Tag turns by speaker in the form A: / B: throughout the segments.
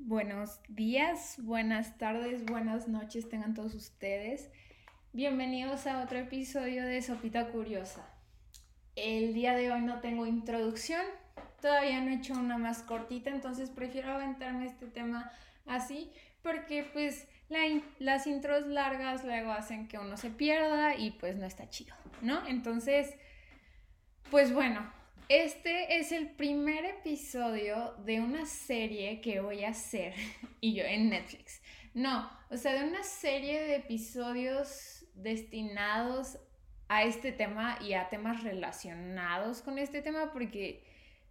A: Buenos días, buenas tardes, buenas noches tengan todos ustedes. Bienvenidos a otro episodio de Sopita Curiosa. El día de hoy no tengo introducción, todavía no he hecho una más cortita, entonces prefiero aventarme este tema así porque pues las intros largas luego hacen que uno se pierda y pues no está chido, ¿no? Entonces, pues bueno, este es el primer episodio de una serie que voy a hacer y yo en Netflix. No, o sea, de una serie de episodios destinados a este tema y a temas relacionados con este tema porque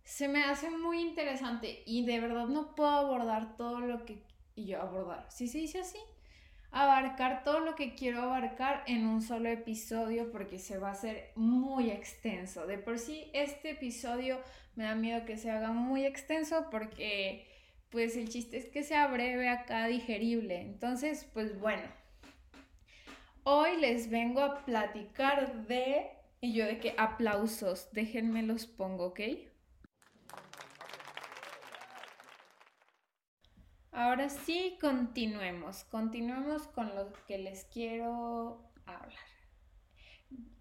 A: se me hace muy interesante y de verdad no puedo abordar todo lo que y yo abordar, si se dice así, abarcar todo lo que quiero abarcar en un solo episodio porque se va a hacer muy extenso. De por sí, este episodio me da miedo que se haga muy extenso porque pues el chiste es que sea breve acá, digerible. Entonces, pues bueno, hoy les vengo a platicar de, y yo de que aplausos, déjenme los pongo, ¿ok? Ahora sí, continuemos. Continuemos con lo que les quiero hablar.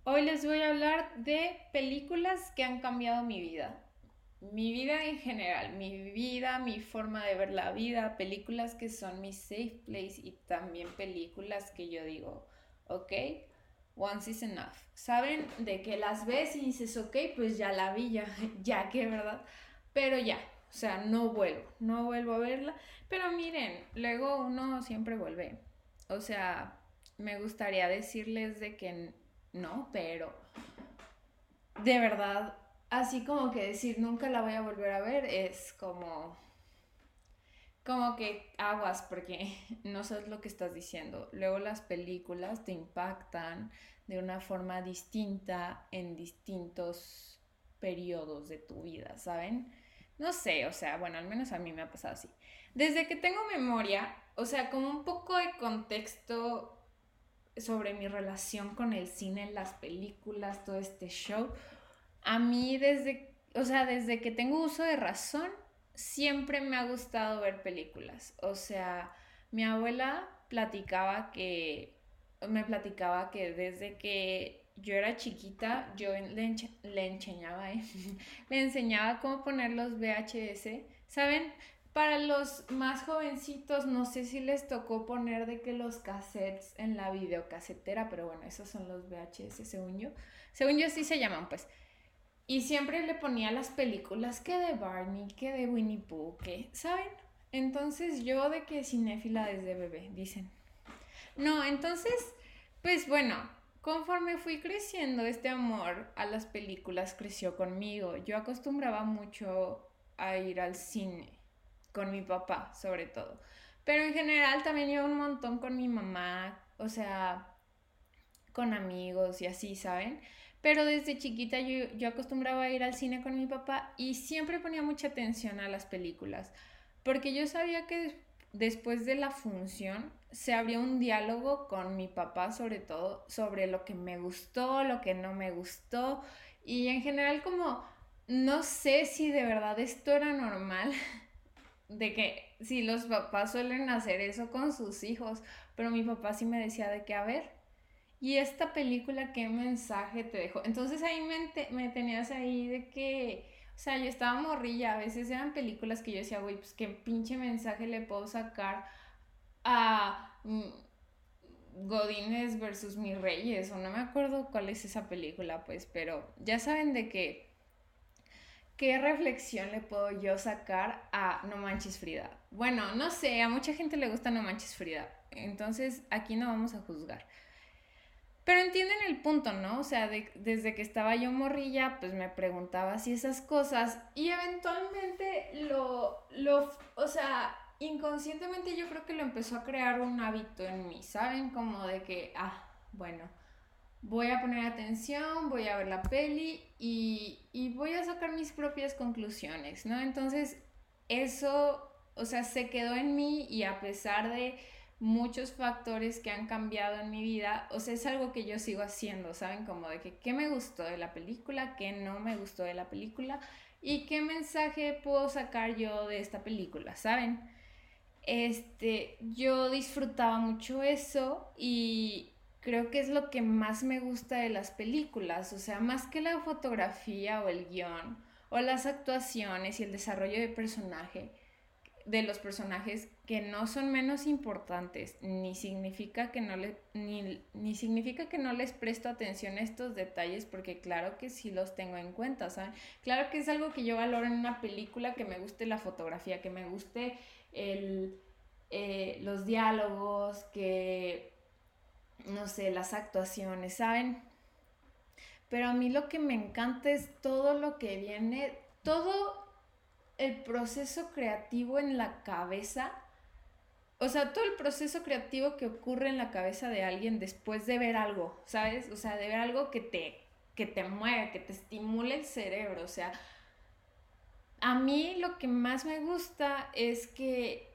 A: Hoy les voy a hablar de películas que han cambiado mi vida. Mi vida en general, mi vida, mi forma de ver la vida, películas que son mi safe place y también películas que yo digo, ok, once is enough. Saben de que las ves y dices, ok, pues ya la vi, ya, ya que, ¿verdad? Pero ya, o sea, no vuelvo, no vuelvo a verla. Pero miren, luego uno siempre vuelve. O sea, me gustaría decirles de que no, pero de verdad, así como que decir nunca la voy a volver a ver es como como que aguas porque no sabes lo que estás diciendo. Luego las películas te impactan de una forma distinta en distintos periodos de tu vida, ¿saben? No sé, o sea, bueno, al menos a mí me ha pasado así. Desde que tengo memoria, o sea, como un poco de contexto sobre mi relación con el cine, las películas, todo este show, a mí desde, o sea, desde que tengo uso de razón, siempre me ha gustado ver películas. O sea, mi abuela platicaba que, me platicaba que desde que yo era chiquita, yo le, le enseñaba, ¿eh? le enseñaba cómo poner los VHS. ¿Saben? Para los más jovencitos, no sé si les tocó poner de que los cassettes en la videocasetera, pero bueno, esos son los VHS, según yo. Según yo sí se llaman, pues. Y siempre le ponía las películas que de Barney, que de Winnie Pooh, que, ¿saben? Entonces yo de que cinéfila desde bebé, dicen. No, entonces, pues bueno, Conforme fui creciendo, este amor a las películas creció conmigo. Yo acostumbraba mucho a ir al cine, con mi papá sobre todo. Pero en general también iba un montón con mi mamá, o sea, con amigos y así, ¿saben? Pero desde chiquita yo, yo acostumbraba a ir al cine con mi papá y siempre ponía mucha atención a las películas, porque yo sabía que después de la función se abrió un diálogo con mi papá sobre todo sobre lo que me gustó, lo que no me gustó y en general como no sé si de verdad esto era normal de que si los papás suelen hacer eso con sus hijos, pero mi papá sí me decía de que a ver, ¿y esta película qué mensaje te dejó? Entonces ahí me, me tenías ahí de que o sea, yo estaba morrilla, a veces eran películas que yo decía, güey, pues qué pinche mensaje le puedo sacar a mm, Godines versus mis reyes, o no me acuerdo cuál es esa película, pues, pero ya saben de qué, qué reflexión le puedo yo sacar a No Manches Frida. Bueno, no sé, a mucha gente le gusta No Manches Frida, entonces aquí no vamos a juzgar. Pero entienden el punto, ¿no? O sea, desde que estaba yo morrilla, pues me preguntaba si esas cosas y eventualmente lo, lo, o sea, inconscientemente yo creo que lo empezó a crear un hábito en mí, ¿saben? Como de que, ah, bueno, voy a poner atención, voy a ver la peli y, y voy a sacar mis propias conclusiones, ¿no? Entonces, eso, o sea, se quedó en mí y a pesar de muchos factores que han cambiado en mi vida, o sea, es algo que yo sigo haciendo, ¿saben? Como de que qué me gustó de la película, qué no me gustó de la película y qué mensaje puedo sacar yo de esta película, ¿saben? Este, yo disfrutaba mucho eso y creo que es lo que más me gusta de las películas, o sea, más que la fotografía o el guion o las actuaciones y el desarrollo de personaje de los personajes que no son menos importantes, ni significa que no le, ni, ni, significa que no les presto atención a estos detalles, porque claro que sí los tengo en cuenta, ¿saben? Claro que es algo que yo valoro en una película, que me guste la fotografía, que me guste el, eh, los diálogos, que, no sé, las actuaciones, ¿saben? Pero a mí lo que me encanta es todo lo que viene, todo el proceso creativo en la cabeza, o sea, todo el proceso creativo que ocurre en la cabeza de alguien después de ver algo, ¿sabes? O sea, de ver algo que te, que te mueve, que te estimule el cerebro, o sea, a mí lo que más me gusta es que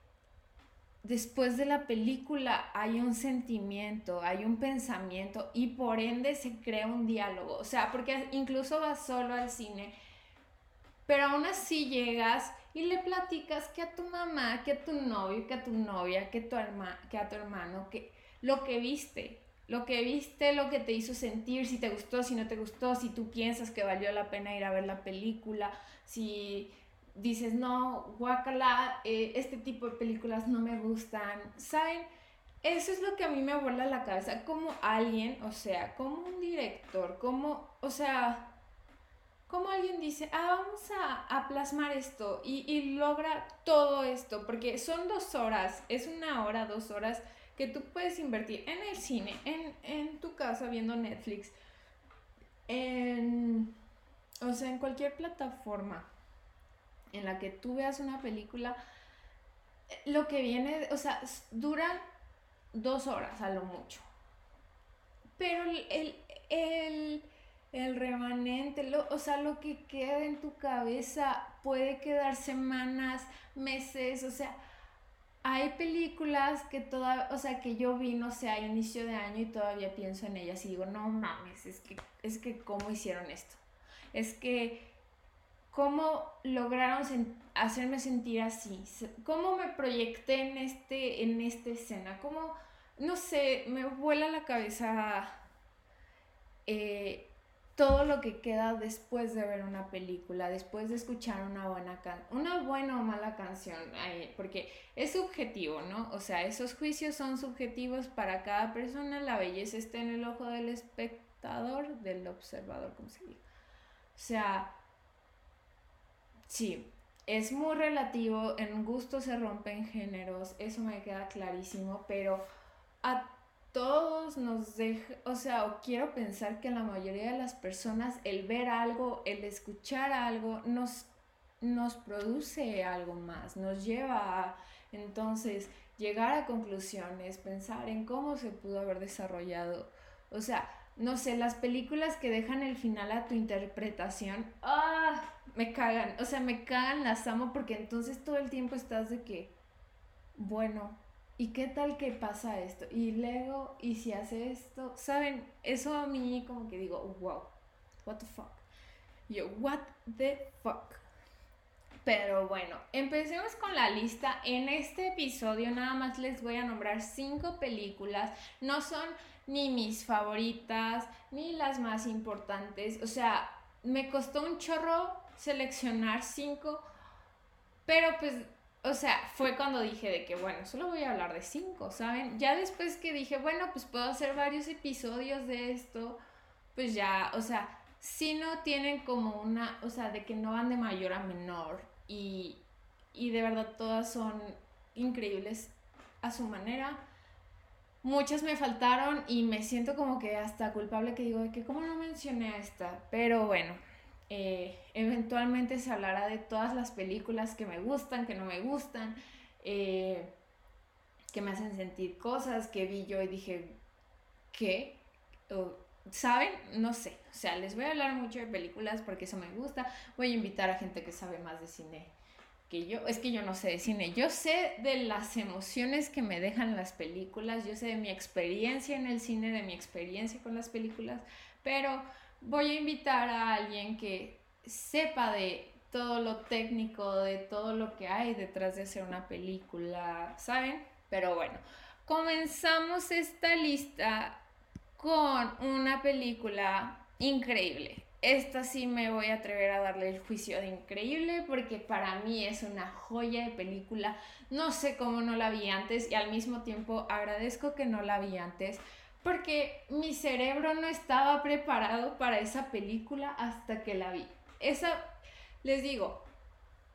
A: después de la película hay un sentimiento, hay un pensamiento y por ende se crea un diálogo. O sea, porque incluso vas solo al cine pero aún así llegas y le platicas que a tu mamá, que a tu novio, que a tu novia, que, tu que a tu hermano, que lo que viste, lo que viste, lo que te hizo sentir, si te gustó, si no te gustó, si tú piensas que valió la pena ir a ver la película, si dices, no, guacala, eh, este tipo de películas no me gustan, ¿saben? Eso es lo que a mí me vuela la cabeza, como alguien, o sea, como un director, como, o sea, como alguien dice, ah, vamos a, plasmar esto y, logra todo esto, porque son dos horas, es una hora, dos horas que tú puedes invertir en el cine, en, tu casa viendo Netflix, en, o sea, en cualquier plataforma en la que tú veas una película, lo que viene, o sea, dura dos horas a lo mucho. Pero el, el el remanente, lo, o sea, lo que queda en tu cabeza puede quedar semanas, meses, o sea, hay películas que toda, o sea, que yo vi, no sé, a inicio de año y todavía pienso en ellas y digo, no mames, es que, es que cómo hicieron esto. Es que cómo lograron hacerme sentir así, cómo me proyecté en este, en esta escena, cómo, no sé, me vuela la cabeza eh, todo lo que queda después de ver una película, después de escuchar una buena una buena o mala canción, porque es subjetivo, ¿no? O sea, esos juicios son subjetivos para cada persona, la belleza está en el ojo del espectador, del observador, como se diga. O sea, sí, es muy relativo, en gusto se rompen géneros, eso me queda clarísimo, pero a todos nos deja, o sea, o quiero pensar que la mayoría de las personas el ver algo, el escuchar algo, nos, nos produce algo más, nos lleva a entonces llegar a conclusiones, pensar en cómo se pudo haber desarrollado. O sea, no sé, las películas que dejan el final a tu interpretación, ¡ah! Me cagan, o sea, me cagan, las amo porque entonces todo el tiempo estás de que, bueno, ¿y qué tal que pasa esto? Y luego, ¿y si hace esto? ¿Saben? Eso a mí como que digo, wow, what the fuck. Yo, what the fuck. Pero bueno, empecemos con la lista. En este episodio nada más les voy a nombrar cinco películas. No son ni mis favoritas, ni las más importantes. O sea, me costó un chorro seleccionar cinco. Pero pues o sea, fue cuando dije de que, bueno, solo voy a hablar de cinco, ¿saben? Ya después que dije, bueno, pues puedo hacer varios episodios de esto, pues ya, o sea, si no tienen como una, o sea, de que no van de mayor a menor y, y de verdad todas son increíbles a su manera. Muchas me faltaron y me siento como que hasta culpable que digo de que, ¿cómo no mencioné a esta? Pero bueno, eh, eventualmente se hablará de todas las películas que me gustan, que no me gustan, eh, que me hacen sentir cosas, que vi yo y dije, ¿qué? ¿Saben? No sé. O sea, les voy a hablar mucho de películas porque eso me gusta. Voy a invitar a gente que sabe más de cine que yo. Es que yo no sé de cine. Yo sé de las emociones que me dejan las películas. Yo sé de mi experiencia en el cine, de mi experiencia con las películas. Pero voy a invitar a alguien que sepa de todo lo técnico, de todo lo que hay detrás de hacer una película, ¿saben? Pero bueno, comenzamos esta lista con una película increíble. Esta sí me voy a atrever a darle el juicio de increíble porque para mí es una joya de película. No sé cómo no la vi antes y al mismo tiempo agradezco que no la vi antes porque mi cerebro no estaba preparado para esa película hasta que la vi. Esa, les digo,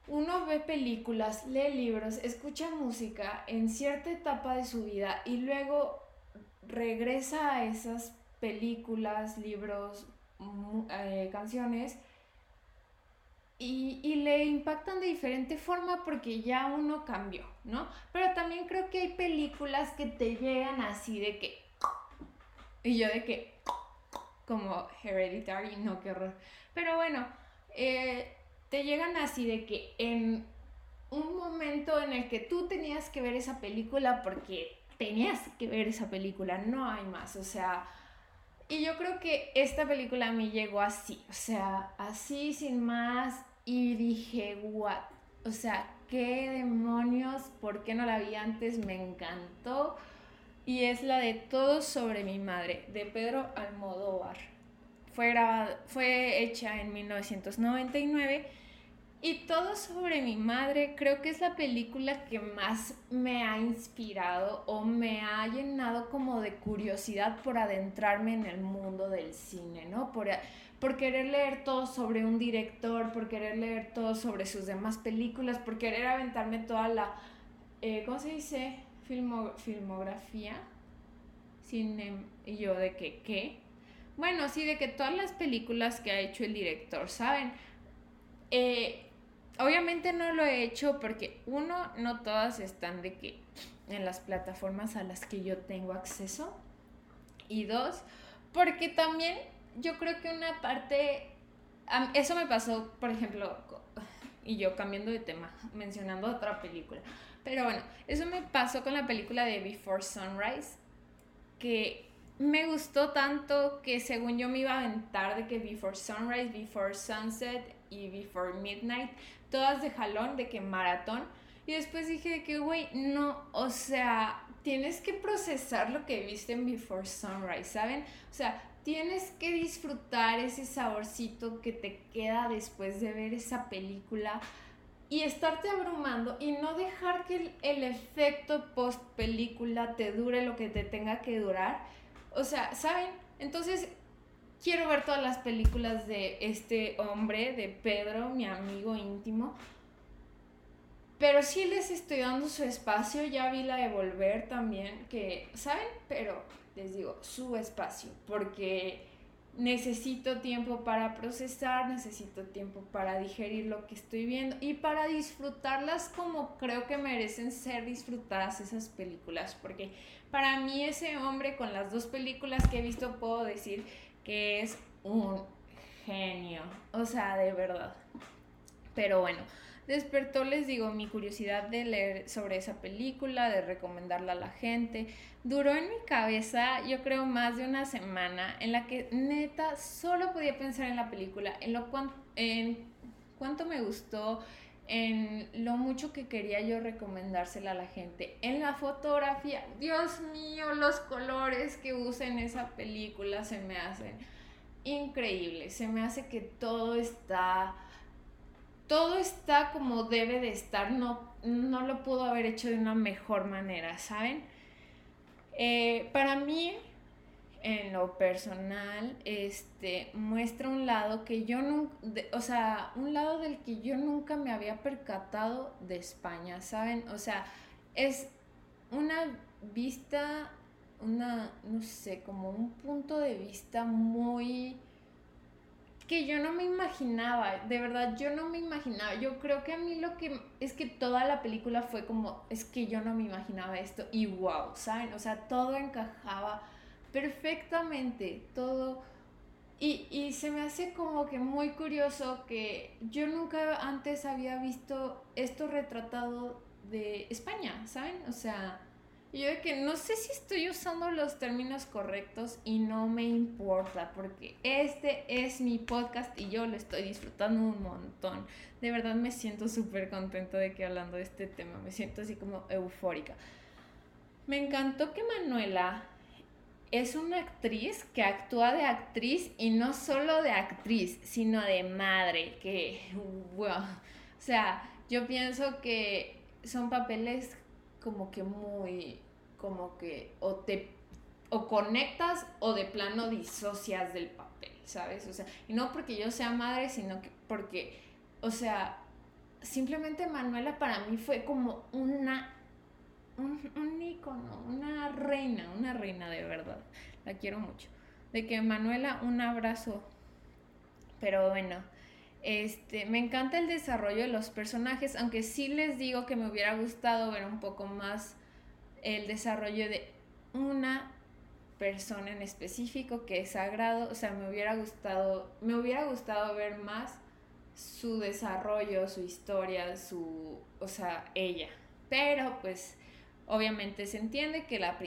A: uno ve películas, lee libros, escucha música en cierta etapa de su vida y luego regresa a esas películas, libros, eh, canciones y, y, le impactan de diferente forma porque ya uno cambió, ¿no? Pero también creo que hay películas que te llegan así de que... Y yo de que... Como Hereditary, no, qué horror. Pero bueno, eh, te llegan así de que en un momento en el que tú tenías que ver esa película porque tenías que ver esa película, no hay más, o sea, y yo creo que esta película a mí llegó así, o sea, así sin más, y dije, what, o sea, qué demonios, ¿por qué no la vi antes? Me encantó. Y es la de Todo sobre mi madre, de Pedro Almodóvar. Fue, grabada, fue hecha en 1999 y todo sobre mi madre, creo que es la película que más me ha inspirado o me ha llenado como de curiosidad por adentrarme en el mundo del cine, ¿no? Por, por querer leer todo sobre un director, por querer leer todo sobre sus demás películas, por querer aventarme toda la, eh, ¿cómo se dice? Filmografía. Cine, y yo de que, ¿qué? Bueno, sí, de que todas las películas que ha hecho el director, ¿saben? Eh, obviamente no lo he hecho porque uno, no todas están de que en las plataformas a las que yo tengo acceso. Y dos, porque también yo creo que una parte, eso me pasó, por ejemplo, y yo cambiando de tema, mencionando otra película. Pero bueno, eso me pasó con la película de Before Sunrise, que me gustó tanto que según yo me iba a aventar de que Before Sunrise, Before Sunset y Before Midnight todas de jalón, de que maratón. Y después dije que, güey, no, o sea, tienes que procesar lo que viste en Before Sunrise, ¿saben? O sea, tienes que disfrutar ese saborcito que te queda después de ver esa película y estarte abrumando y no dejar que el, efecto post película te dure lo que te tenga que durar. O sea, ¿saben? Entonces quiero ver todas las películas de este hombre, de Pedro, mi amigo íntimo. Pero sí les estoy dando su espacio, ya vi la de Volver también, que, ¿saben? Pero les digo, su espacio, porque necesito tiempo para procesar, necesito tiempo para digerir lo que estoy viendo y para disfrutarlas como creo que merecen ser disfrutadas esas películas, porque para mí ese hombre con las dos películas que he visto puedo decir que es un genio, o sea, de verdad. Pero bueno, despertó, les digo, mi curiosidad de leer sobre esa película, de recomendarla a la gente. Duró en mi cabeza, yo creo, más de una semana en la que neta solo podía pensar en la película, en lo en cuánto me gustó, en lo mucho que quería yo recomendársela a la gente. En la fotografía, Dios mío, los colores que usa en esa película se me hacen increíbles. Se me hace que todo está todo está como debe de estar, no, no lo pudo haber hecho de una mejor manera, ¿saben? Eh, para mí, en lo personal, este, muestra un lado que yo nunca, o sea, un lado del que yo nunca me había percatado de España, ¿saben? O sea, es una vista, una, no sé, como un punto de vista muy que yo no me imaginaba, de verdad yo no me imaginaba. Yo creo que a mí lo que es que toda la película fue como, es que yo no me imaginaba esto y wow, ¿saben? O sea, todo encajaba perfectamente, todo. Y, y se me hace como que muy curioso que yo nunca antes había visto esto retratado de España, ¿saben? O sea, Yo de que no sé si estoy usando los términos correctos y no me importa porque este es mi podcast y yo lo estoy disfrutando un montón. De verdad me siento súper contenta de que hablando de este tema, me siento así como eufórica. Me encantó que Manuela es una actriz que actúa de actriz y no solo de actriz, sino de madre, que, wow. O sea, yo pienso que son papeles como que muy, como que o te, o conectas o de plano disocias del papel, ¿sabes? O sea, y no porque yo sea madre, sino que porque, o sea, simplemente Manuela para mí fue como una un, un ícono, una reina, una reina de verdad. La quiero mucho. De que Manuela, un abrazo. Pero bueno, este, me encanta el desarrollo de los personajes, aunque sí les digo que me hubiera gustado ver un poco más el desarrollo de una persona en específico que es sagrado, o sea, me hubiera gustado, me hubiera gustado ver más su desarrollo, su historia, su, o sea, ella. Pero pues Obviamente se entiende que la,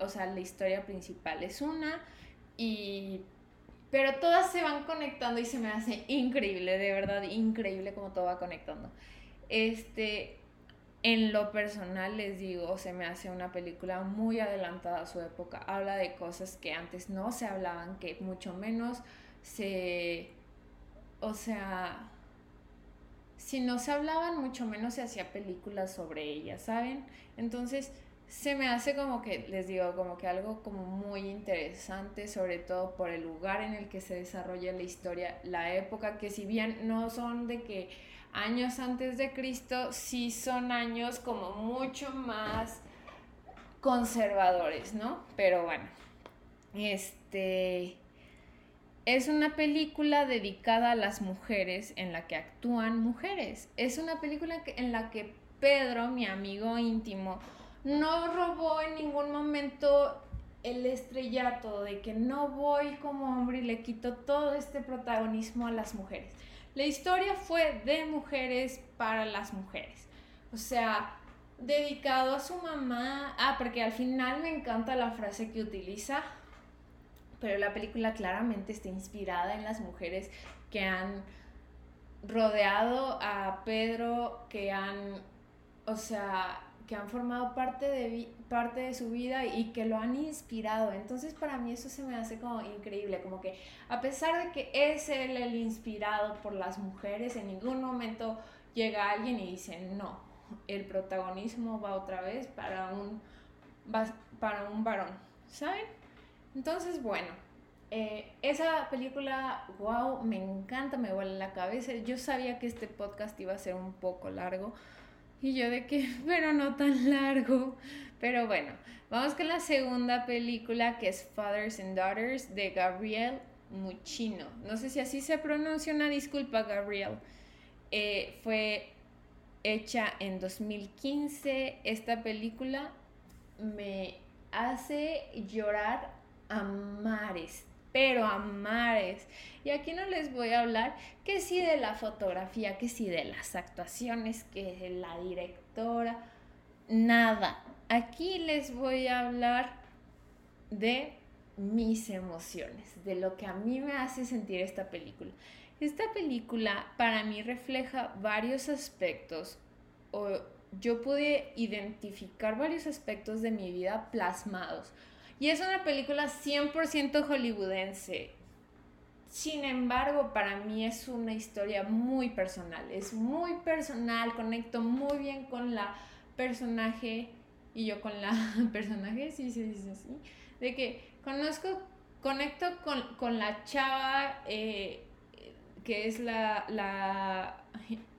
A: o sea, la historia principal es una, y, pero todas se van conectando y se me hace increíble, de verdad, increíble como todo va conectando. Este, en lo personal les digo, se me hace una película muy adelantada a su época. Habla de cosas que antes no se hablaban, que mucho menos se... O sea, si no se hablaban, mucho menos se hacía películas sobre ellas, ¿saben? Entonces, se me hace como que, les digo, como que algo como muy interesante, sobre todo por el lugar en el que se desarrolla la historia, la época, que si bien no son de que años antes de Cristo, sí son años como mucho más conservadores, ¿no? Pero bueno, este es una película dedicada a las mujeres en la que actúan mujeres. Es una película en la que Pedro, mi amigo íntimo, no robó en ningún momento el estrellato de que no voy como hombre y le quito todo este protagonismo a las mujeres. La historia fue de mujeres para las mujeres. O sea, dedicado a su mamá. Ah, porque al final me encanta la frase que utiliza pero la película claramente está inspirada en las mujeres que han rodeado a Pedro, que han, o sea, que han formado parte de, parte de su vida y que lo han inspirado. Entonces para mí eso se me hace como increíble, como que a pesar de que es él el inspirado por las mujeres, en ningún momento llega alguien y dice, no, el protagonismo va otra vez para un, para un varón, ¿saben? Entonces, bueno, eh, esa película, wow, me encanta, me vuela la cabeza. Yo sabía que este podcast iba a ser un poco largo. Y yo de que, pero no tan largo. Pero bueno, vamos con la segunda película que es Fathers and Daughters de Gabriel Muchino. No sé si así se pronuncia, una disculpa Gabriel. Eh, fue hecha en 2015. Esta película me hace llorar a mares, pero a mares. Y aquí no les voy a hablar que sí de la fotografía, que sí de las actuaciones, que de la directora, nada. Aquí les voy a hablar de mis emociones, de lo que a mí me hace sentir esta película. Esta película para mí refleja varios aspectos, o yo pude identificar varios aspectos de mi vida plasmados y es una película 100% hollywoodense. Sin embargo, para mí es una historia muy personal. Es muy personal, conecto muy bien con la personaje y yo con la personaje, sí, sí, sí, sí. De que conozco, conecto con, la chava eh, que es la, la,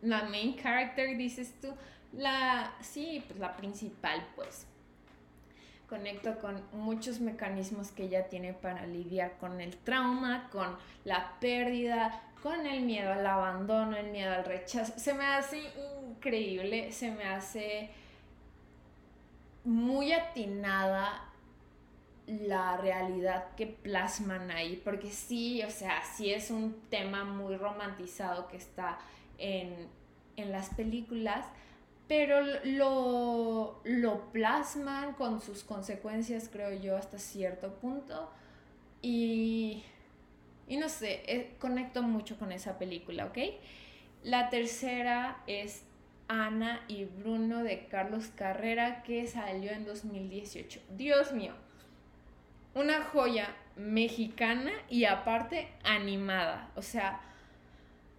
A: la main character, dices tú. La, sí, pues la principal, pues conecto con muchos mecanismos que ella tiene para lidiar con el trauma, con la pérdida, con el miedo al abandono, el miedo al rechazo. Se me hace increíble, se me hace muy atinada la realidad que plasman ahí, porque sí, o sea, sí es un tema muy romantizado que está en, en las películas, pero lo, lo plasman con sus consecuencias, creo yo, hasta cierto punto. Y, y no sé, eh, conecto mucho con esa película, ¿ok? La tercera es Ana y Bruno de Carlos Carrera que salió en 2018. Dios mío, una joya mexicana y aparte animada. O sea,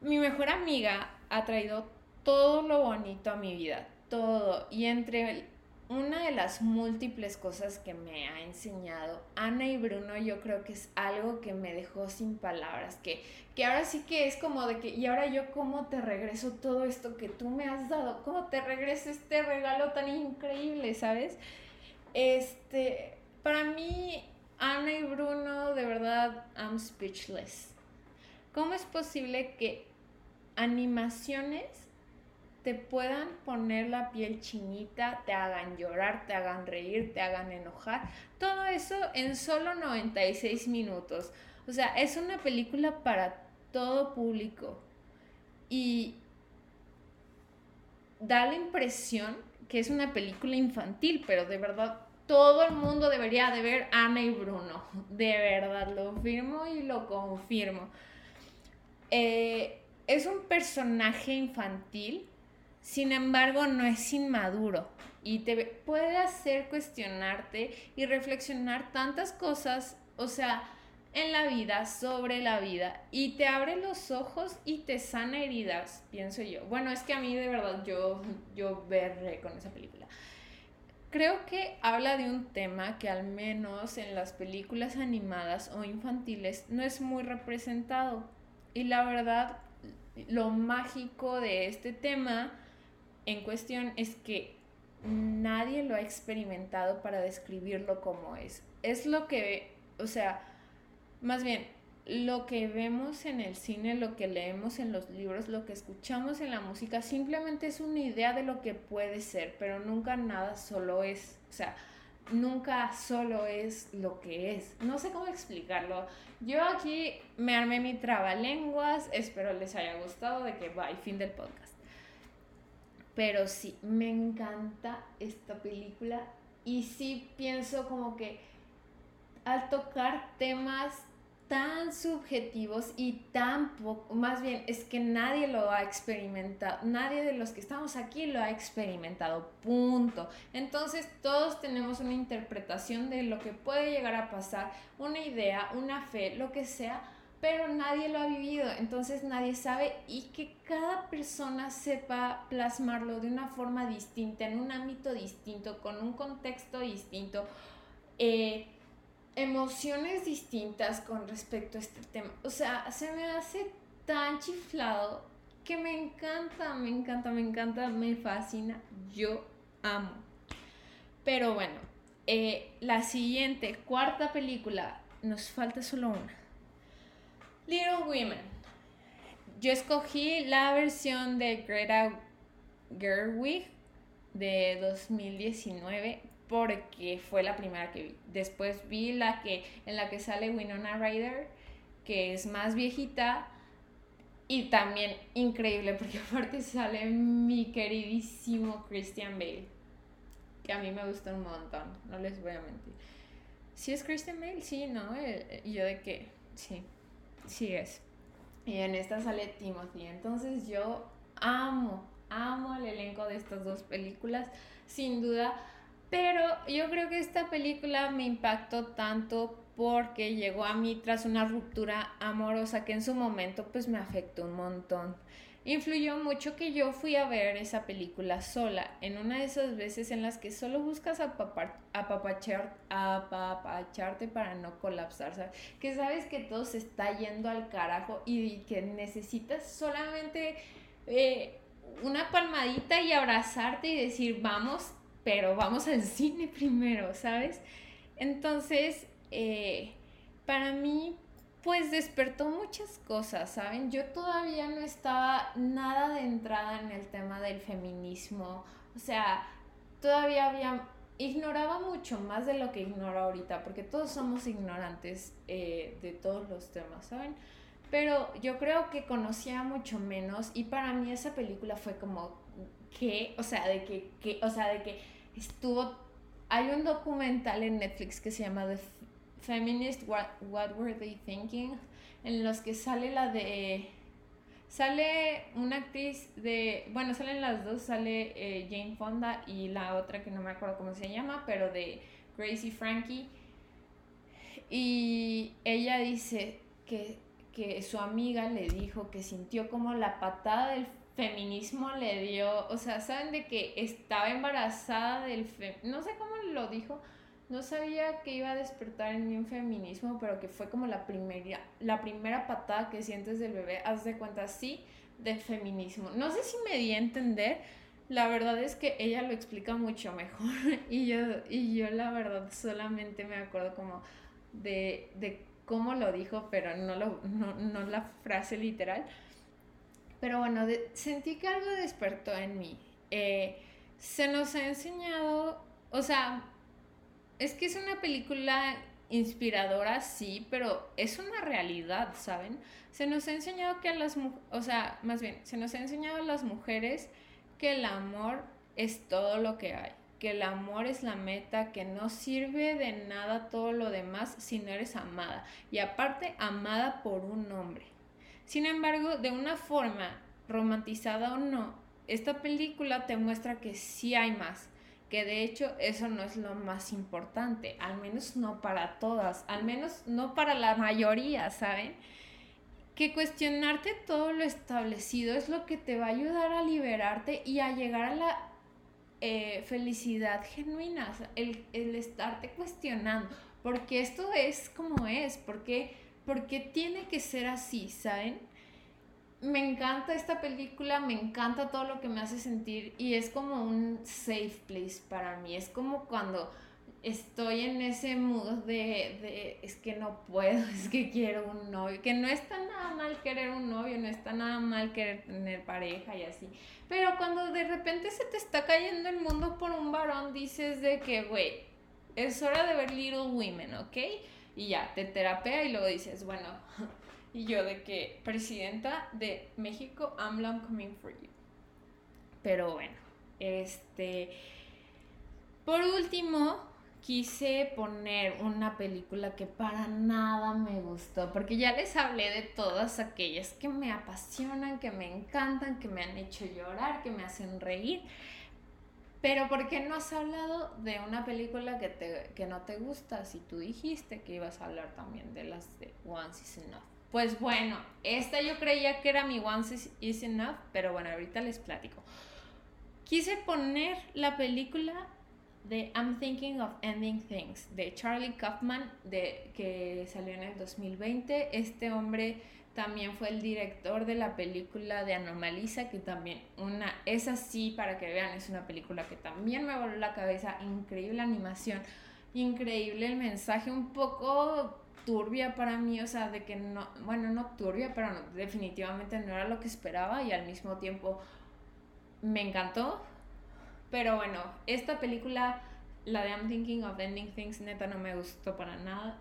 A: mi mejor amiga ha traído todo lo bonito a mi vida, todo. Y entre una de las múltiples cosas que me ha enseñado Ana y Bruno, yo creo que es algo que me dejó sin palabras, que, que ahora sí que es como de que, y ahora yo cómo te regreso todo esto que tú me has dado, cómo te regreso este regalo tan increíble, ¿sabes? Este, para mí, Ana y Bruno, de verdad, I'm speechless. ¿Cómo es posible que animaciones te puedan poner la piel chinita, te hagan llorar, te hagan reír, te hagan enojar. Todo eso en solo 96 minutos. O sea, es una película para todo público. Y da la impresión que es una película infantil, pero de verdad todo el mundo debería de ver Ana y Bruno. De verdad, lo firmo y lo confirmo. Eh, es un personaje infantil sin embargo, no es inmaduro y te puede hacer cuestionarte y reflexionar tantas cosas, o sea, en la vida, sobre la vida, y te abre los ojos y te sana heridas, pienso yo. Bueno, es que a mí de verdad yo, yo veré con esa película. Creo que habla de un tema que al menos en las películas animadas o infantiles no es muy representado. Y la verdad, lo mágico de este tema en cuestión es que nadie lo ha experimentado para describirlo como es. Es lo que, o sea, más bien, lo que vemos en el cine, lo que leemos en los libros, lo que escuchamos en la música, simplemente es una idea de lo que puede ser, pero nunca nada solo es. O sea, nunca solo es lo que es. No sé cómo explicarlo. Yo aquí me armé mi trabalenguas, espero les haya gustado de que bye, fin del podcast. Pero sí, me encanta esta película y sí pienso como que al tocar temas tan subjetivos y tan poco, más bien es que nadie lo ha experimentado, nadie de los que estamos aquí lo ha experimentado, punto. Entonces todos tenemos una interpretación de lo que puede llegar a pasar, una idea, una fe, lo que sea, pero nadie lo ha vivido, entonces nadie sabe. Y que cada persona sepa plasmarlo de una forma distinta, en un ámbito distinto, con un contexto distinto, eh, emociones distintas con respecto a este tema. O sea, se me hace tan chiflado que me encanta, me encanta, me encanta, me fascina, yo amo. Pero bueno, eh, la siguiente, cuarta película, nos falta solo una Little Women. Yo escogí la versión de Greta Gerwig de 2019 porque fue la primera que vi. Después vi la que en la que sale Winona Ryder, que es más viejita y también increíble porque aparte sale mi queridísimo Christian Bale, que a mí me gusta un montón, no les voy a mentir. ¿Sí es Christian Bale? Sí, ¿no? Eh, eh, ¿Y yo de qué? Sí. Sí es. Y en esta sale Timothy. Entonces yo amo, amo el elenco de estas dos películas, sin duda. Pero yo creo que esta película me impactó tanto porque llegó a mí tras una ruptura amorosa que en su momento pues me afectó un montón influyó mucho que yo fui a ver esa película sola, en una de esas veces en las que solo buscas apapachar, apapacharte para no colapsar, ¿sabes? Que sabes que todo se está yendo al carajo y que necesitas solamente eh, una palmadita y abrazarte y decir, vamos, pero vamos al cine primero, ¿sabes? Entonces, eh, para mí pues despertó muchas cosas, ¿saben? Yo todavía no estaba nada de entrada en el tema del feminismo, o sea, todavía había, ignoraba mucho más de lo que ignoro ahorita, porque todos somos ignorantes eh, de todos los temas, ¿saben? Pero yo creo que conocía mucho menos y para mí esa película fue como, ¿qué? O sea, de que, que o sea, de que estuvo, hay un documental en Netflix que se llama The Feminist, What, What Were They Thinking, en los que sale la de Sale una actriz de, bueno, salen las dos, sale eh, Jane Fonda y la otra que no me acuerdo cómo se llama, pero de Gracie Frankie. Y ella dice que, que su amiga le dijo que sintió como la patada del feminismo le dio, o sea, saben de que estaba embarazada del, no sé cómo lo dijo, no sabía que iba a despertar en mí un feminismo, pero que fue como la primera, la primera patada que sientes del bebé, haz de cuenta, sí, de feminismo. No sé si me di a entender, la verdad es que ella lo explica mucho mejor y yo, y yo la verdad solamente me acuerdo como de, de cómo lo dijo, pero no, lo, no, no la frase literal. Pero bueno, sentí que algo despertó en mí. Eh, se nos ha enseñado, o sea, es que es una película inspiradora, sí, pero es una realidad, ¿saben? Se nos ha enseñado que a las mujeres, o sea, más bien, se nos ha enseñado a las mujeres que el amor es todo lo que hay, que el amor es la meta, que no sirve de nada todo lo demás si no eres amada, y aparte amada por un hombre. Sin embargo, de una forma romantizada o no, esta película te muestra que sí hay más, que de hecho eso no es lo más importante, al menos no para todas, al menos no para la mayoría, ¿saben? Que cuestionarte todo lo establecido es lo que te va a ayudar a liberarte y a llegar a la eh, felicidad genuina, el, el, estarte cuestionando, porque esto es como es, porque, porque tiene que ser así, ¿saben? Me encanta esta película, me encanta todo lo que me hace sentir y es como un safe place para mí. Es como cuando estoy en ese mood de, de, es que no puedo, es que quiero un novio, que no está nada mal querer un novio, no está nada mal querer tener pareja y así. Pero cuando de repente se te está cayendo el mundo por un varón, dices de que, güey, es hora de ver Little Women, ¿ok? Y ya, te terapea y luego dices, bueno, y yo de que, presidenta de México, I'm coming for you. Pero bueno, este... Por último, quise poner una película que para nada me gustó, porque ya les hablé de todas aquellas que me apasionan, que me encantan, que me han hecho llorar, que me hacen reír. Pero ¿por qué no has hablado de una película que, te, que no te gusta si tú dijiste que ibas a hablar también de las de Once is Enough? Pues bueno, esta yo creía que era mi Once is, Enough, pero bueno, ahorita les platico. Quise poner la película de I'm Thinking of Ending Things de Charlie Kaufman de, que salió en el 2020. Este hombre también fue el director de la película de Anomalisa, que también una, es así para que vean, es una película que también me voló la cabeza, increíble animación, increíble el mensaje, un poco turbia para mí, o sea, de que no, bueno, no turbia, pero definitivamente no era lo que esperaba y al mismo tiempo me encantó. Pero bueno, esta película, la de I'm Thinking of Ending Things, neta no me gustó para nada.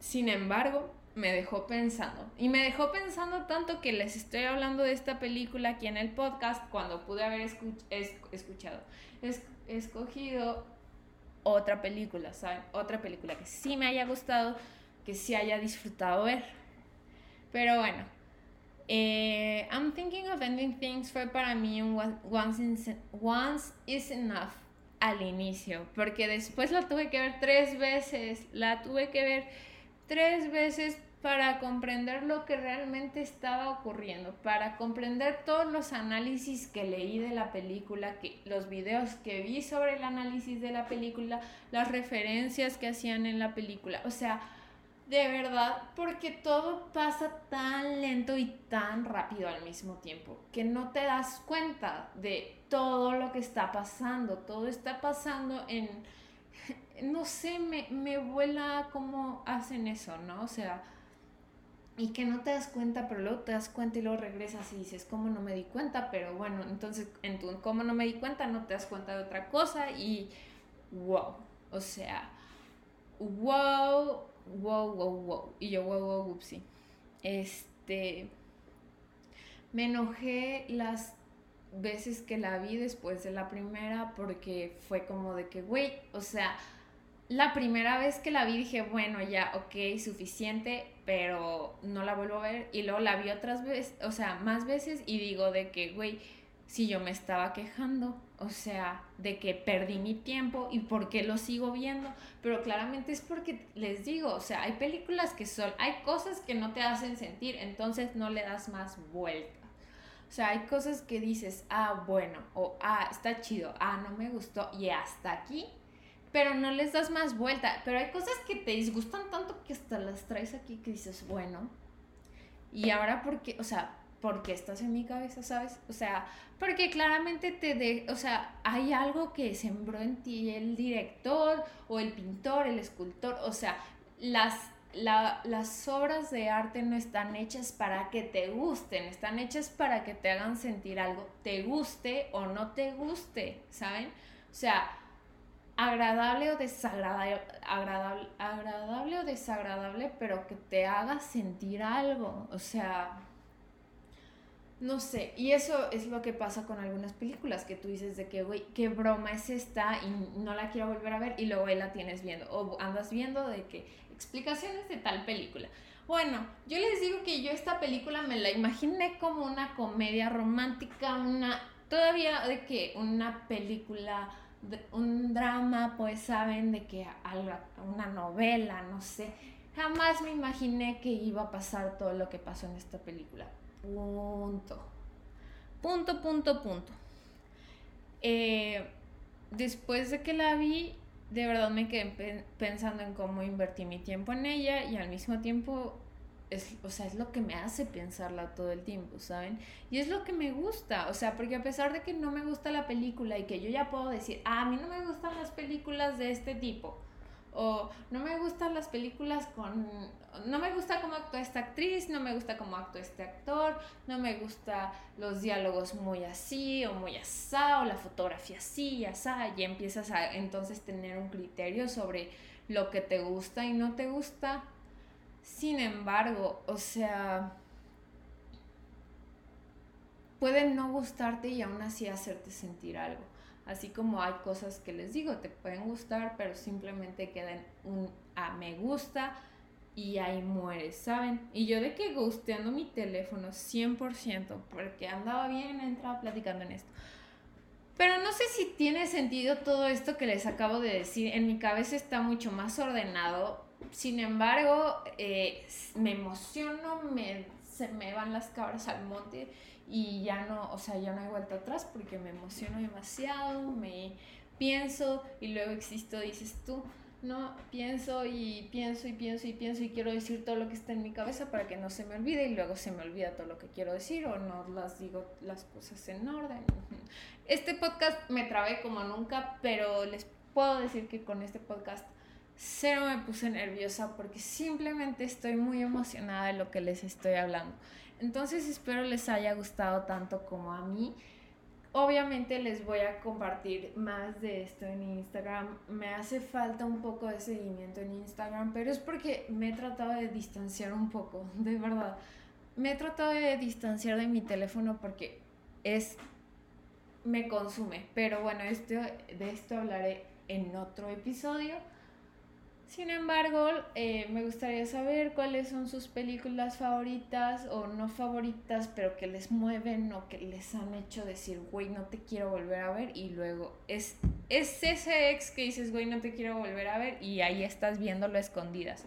A: Sin embargo, me dejó pensando. Y me dejó pensando tanto que les estoy hablando de esta película aquí en el podcast cuando pude haber escuchado, escogido otra película, ¿saben? Otra película que sí me haya gustado, que sí haya disfrutado ver. Pero bueno, eh, I'm Thinking of Ending Things fue para mí un once, once is enough al inicio, porque después la tuve que ver tres veces, la tuve que ver tres veces para comprender lo que realmente estaba ocurriendo, para comprender todos los análisis que leí de la película, que, los videos que vi sobre el análisis de la película, las referencias que hacían en la película. O sea, de verdad, porque todo pasa tan lento y tan rápido al mismo tiempo, que no te das cuenta de todo lo que está pasando. Todo está pasando en, no sé, me, me vuela cómo hacen eso, ¿no? O sea, y que no te das cuenta, pero luego te das cuenta y luego regresas y dices, ¿cómo no me di cuenta? Pero bueno, entonces en tu ¿cómo no me di cuenta? No te das cuenta de otra cosa y wow, o sea, wow, wow, wow, wow. Y yo, wow, wow, upsi. Este, me enojé las veces que la vi después de la primera porque fue como de que, güey, o sea, la primera vez que la vi dije, bueno, ya, ok, suficiente, pero no la vuelvo a ver. Y luego la vi otras veces, o sea, más veces y digo de que, güey, si yo me estaba quejando, o sea, de que perdí mi tiempo y por qué lo sigo viendo, pero claramente es porque les digo, o sea, hay películas que son, hay cosas que no te hacen sentir, entonces no le das más vuelta. O sea, hay cosas que dices, ah, bueno, o ah, está chido, ah, no me gustó, y hasta aquí, pero no les das más vuelta. Pero hay cosas que te disgustan tanto que hasta las traes aquí que dices, bueno, y ahora porque, o sea, porque estás en mi cabeza, ¿sabes? O sea, porque claramente te de, o sea, hay algo que sembró en ti el director o el pintor, el escultor, o sea, las las obras de arte no están hechas para que te gusten, están hechas para que te hagan sentir algo, te guste o no te guste, ¿saben? O sea, agradable o desagradable, agradable, agradable o desagradable, pero que te haga sentir algo, o sea, no sé, y eso es lo que pasa con algunas películas, que tú dices de que, güey, qué broma es esta y no la quiero volver a ver y luego ahí la tienes viendo, o andas viendo de que explicaciones de tal película. Bueno, yo les digo que yo esta película me la imaginé como una comedia romántica, una todavía de que una película, un drama, pues saben de que una novela, no sé. Jamás me imaginé que iba a pasar todo lo que pasó en esta película. Punto. Punto, punto, punto. Eh, después de que la vi, de verdad me quedé pensando en cómo invertí mi tiempo en ella y al mismo tiempo es, o sea, es lo que me hace pensarla todo el tiempo, ¿saben? Y es lo que me gusta, o sea, porque a pesar de que no me gusta la película y que yo ya puedo decir, ah, a mí no me gustan las películas de este tipo, o no me gustan las películas con... No me gusta cómo actúa esta actriz, no me gusta cómo actúa este actor, no me gusta los diálogos muy así o muy asá, o la fotografía así y asá, y empiezas a entonces tener un criterio sobre lo que te gusta y no te gusta. Sin embargo, o sea, puede no gustarte y aún así hacerte sentir algo. Así como hay cosas que les digo, te pueden gustar, pero simplemente quedan un a ah, me gusta y ahí mueres, ¿saben? Y yo de que gusteando mi teléfono 100%, porque andaba bien entraba platicando en esto. Pero no sé si tiene sentido todo esto que les acabo de decir. En mi cabeza está mucho más ordenado. Sin embargo, eh, me emociono, me, se me van las cabras al monte y ya no, o sea, ya no hay vuelta atrás porque me emociono demasiado, me pienso y luego existo, dices tú, no, pienso y pienso y pienso y pienso y quiero decir todo lo que está en mi cabeza para que no se me olvide y luego se me olvida todo lo que quiero decir o no las digo las cosas en orden. Este podcast me trabé como nunca, pero les puedo decir que con este podcast cero me puse nerviosa porque simplemente estoy muy emocionada de lo que les estoy hablando. Entonces espero les haya gustado tanto como a mí. Obviamente les voy a compartir más de esto en Instagram. Me hace falta un poco de seguimiento en Instagram, pero es porque me he tratado de distanciar un poco, de verdad. Me he tratado de distanciar de mi teléfono porque es me consume. Pero bueno, esto, de esto hablaré en otro episodio. Sin embargo, eh, me gustaría saber cuáles son sus películas favoritas o no favoritas, pero que les mueven o que les han hecho decir, güey, no te quiero volver a ver. Y luego es, es ese ex que dices, güey, no te quiero volver a ver. Y ahí estás viéndolo escondidas.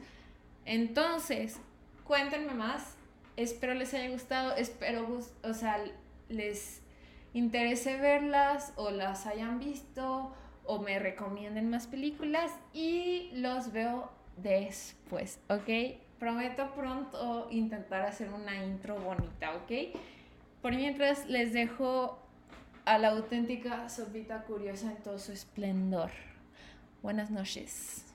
A: Entonces, cuéntenme más. Espero les haya gustado. Espero, o sea, les interese verlas o las hayan visto o me recomienden más películas y los veo después, ¿ok? Prometo pronto intentar hacer una intro bonita, ¿ok? Por mientras les dejo a la auténtica sopita curiosa en todo su esplendor. Buenas noches.